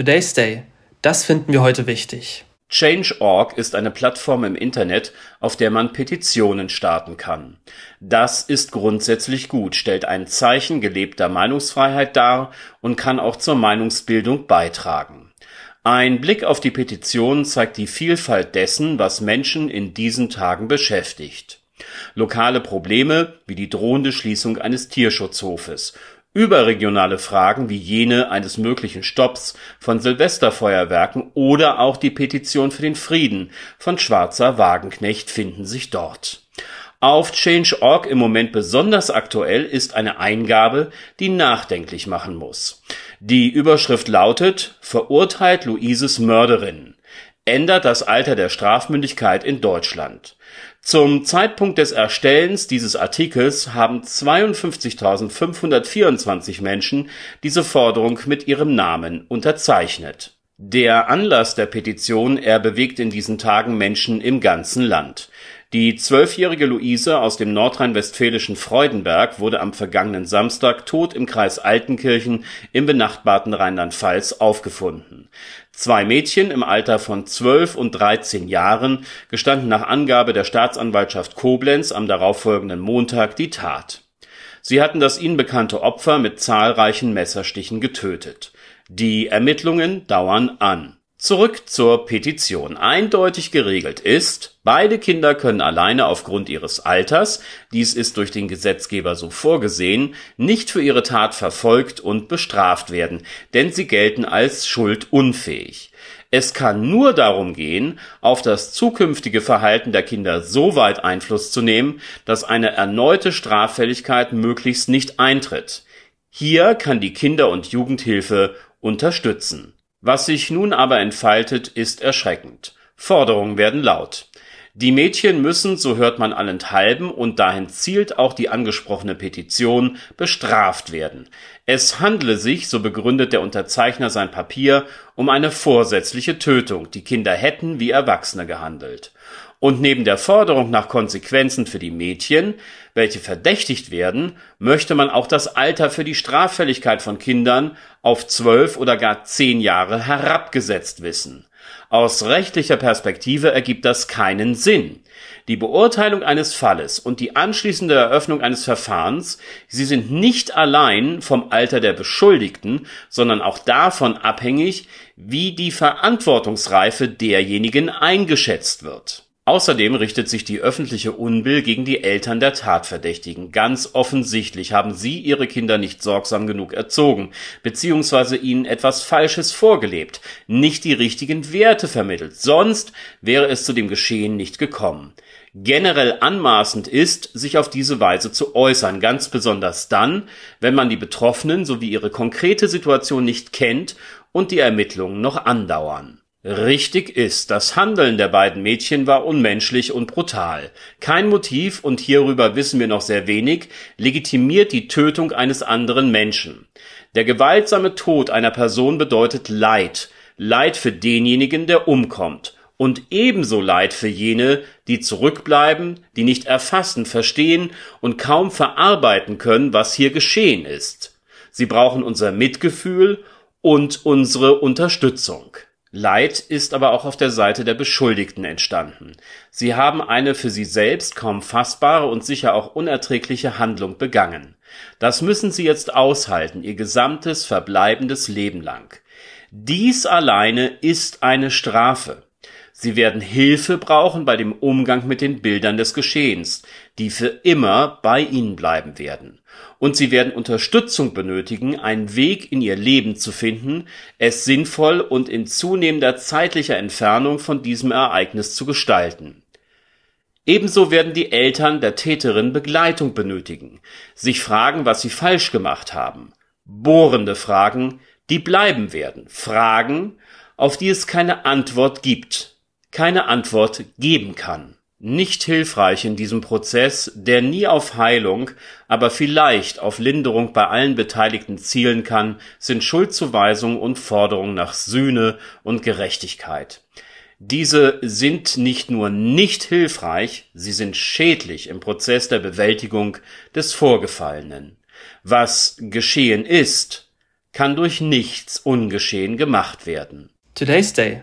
Today's Day. Das finden wir heute wichtig. Change.org ist eine Plattform im Internet, auf der man Petitionen starten kann. Das ist grundsätzlich gut, stellt ein Zeichen gelebter Meinungsfreiheit dar und kann auch zur Meinungsbildung beitragen. Ein Blick auf die Petitionen zeigt die Vielfalt dessen, was Menschen in diesen Tagen beschäftigt. Lokale Probleme wie die drohende Schließung eines Tierschutzhofes Überregionale Fragen wie jene eines möglichen Stopps von Silvesterfeuerwerken oder auch die Petition für den Frieden von Schwarzer Wagenknecht finden sich dort. Auf Change.org im Moment besonders aktuell ist eine Eingabe, die nachdenklich machen muss. Die Überschrift lautet Verurteilt Luises Mörderin. Ändert das Alter der Strafmündigkeit in Deutschland. Zum Zeitpunkt des Erstellens dieses Artikels haben 52.524 Menschen diese Forderung mit ihrem Namen unterzeichnet. Der Anlass der Petition, er bewegt in diesen Tagen Menschen im ganzen Land. Die zwölfjährige Luise aus dem nordrhein-westfälischen Freudenberg wurde am vergangenen Samstag tot im Kreis Altenkirchen im benachbarten Rheinland-Pfalz aufgefunden. Zwei Mädchen im Alter von 12 und 13 Jahren gestanden nach Angabe der Staatsanwaltschaft Koblenz am darauffolgenden Montag die Tat. Sie hatten das ihnen bekannte Opfer mit zahlreichen Messerstichen getötet. Die Ermittlungen dauern an Zurück zur Petition. Eindeutig geregelt ist, beide Kinder können alleine aufgrund ihres Alters, dies ist durch den Gesetzgeber so vorgesehen, nicht für ihre Tat verfolgt und bestraft werden, denn sie gelten als schuldunfähig. Es kann nur darum gehen, auf das zukünftige Verhalten der Kinder so weit Einfluss zu nehmen, dass eine erneute Straffälligkeit möglichst nicht eintritt. Hier kann die Kinder- und Jugendhilfe unterstützen. Was sich nun aber entfaltet, ist erschreckend. Forderungen werden laut. Die Mädchen müssen, so hört man allenthalben, und dahin zielt auch die angesprochene Petition, bestraft werden. Es handle sich, so begründet der Unterzeichner sein Papier, um eine vorsätzliche Tötung. Die Kinder hätten wie Erwachsene gehandelt. Und neben der Forderung nach Konsequenzen für die Mädchen, welche verdächtigt werden, möchte man auch das Alter für die Straffälligkeit von Kindern auf zwölf oder gar zehn Jahre herabgesetzt wissen. Aus rechtlicher Perspektive ergibt das keinen Sinn. Die Beurteilung eines Falles und die anschließende Eröffnung eines Verfahrens, sie sind nicht allein vom Alter der Beschuldigten, sondern auch davon abhängig, wie die Verantwortungsreife derjenigen eingeschätzt wird. Außerdem richtet sich die öffentliche Unbill gegen die Eltern der Tatverdächtigen. Ganz offensichtlich haben sie ihre Kinder nicht sorgsam genug erzogen, beziehungsweise ihnen etwas Falsches vorgelebt, nicht die richtigen Werte vermittelt, sonst wäre es zu dem Geschehen nicht gekommen. Generell anmaßend ist, sich auf diese Weise zu äußern, ganz besonders dann, wenn man die Betroffenen sowie ihre konkrete Situation nicht kennt und die Ermittlungen noch andauern. Richtig ist, das Handeln der beiden Mädchen war unmenschlich und brutal. Kein Motiv, und hierüber wissen wir noch sehr wenig, legitimiert die Tötung eines anderen Menschen. Der gewaltsame Tod einer Person bedeutet Leid, Leid für denjenigen, der umkommt, und ebenso Leid für jene, die zurückbleiben, die nicht erfassen, verstehen und kaum verarbeiten können, was hier geschehen ist. Sie brauchen unser Mitgefühl und unsere Unterstützung. Leid ist aber auch auf der Seite der Beschuldigten entstanden. Sie haben eine für sie selbst kaum fassbare und sicher auch unerträgliche Handlung begangen. Das müssen sie jetzt aushalten, ihr gesamtes verbleibendes Leben lang. Dies alleine ist eine Strafe. Sie werden Hilfe brauchen bei dem Umgang mit den Bildern des Geschehens, die für immer bei ihnen bleiben werden. Und sie werden Unterstützung benötigen, einen Weg in ihr Leben zu finden, es sinnvoll und in zunehmender zeitlicher Entfernung von diesem Ereignis zu gestalten. Ebenso werden die Eltern der Täterin Begleitung benötigen, sich fragen, was sie falsch gemacht haben. Bohrende Fragen, die bleiben werden. Fragen, auf die es keine Antwort gibt keine Antwort geben kann. Nicht hilfreich in diesem Prozess, der nie auf Heilung, aber vielleicht auf Linderung bei allen Beteiligten zielen kann, sind Schuldzuweisung und Forderung nach Sühne und Gerechtigkeit. Diese sind nicht nur nicht hilfreich, sie sind schädlich im Prozess der Bewältigung des Vorgefallenen. Was geschehen ist, kann durch nichts ungeschehen gemacht werden. Today's Day,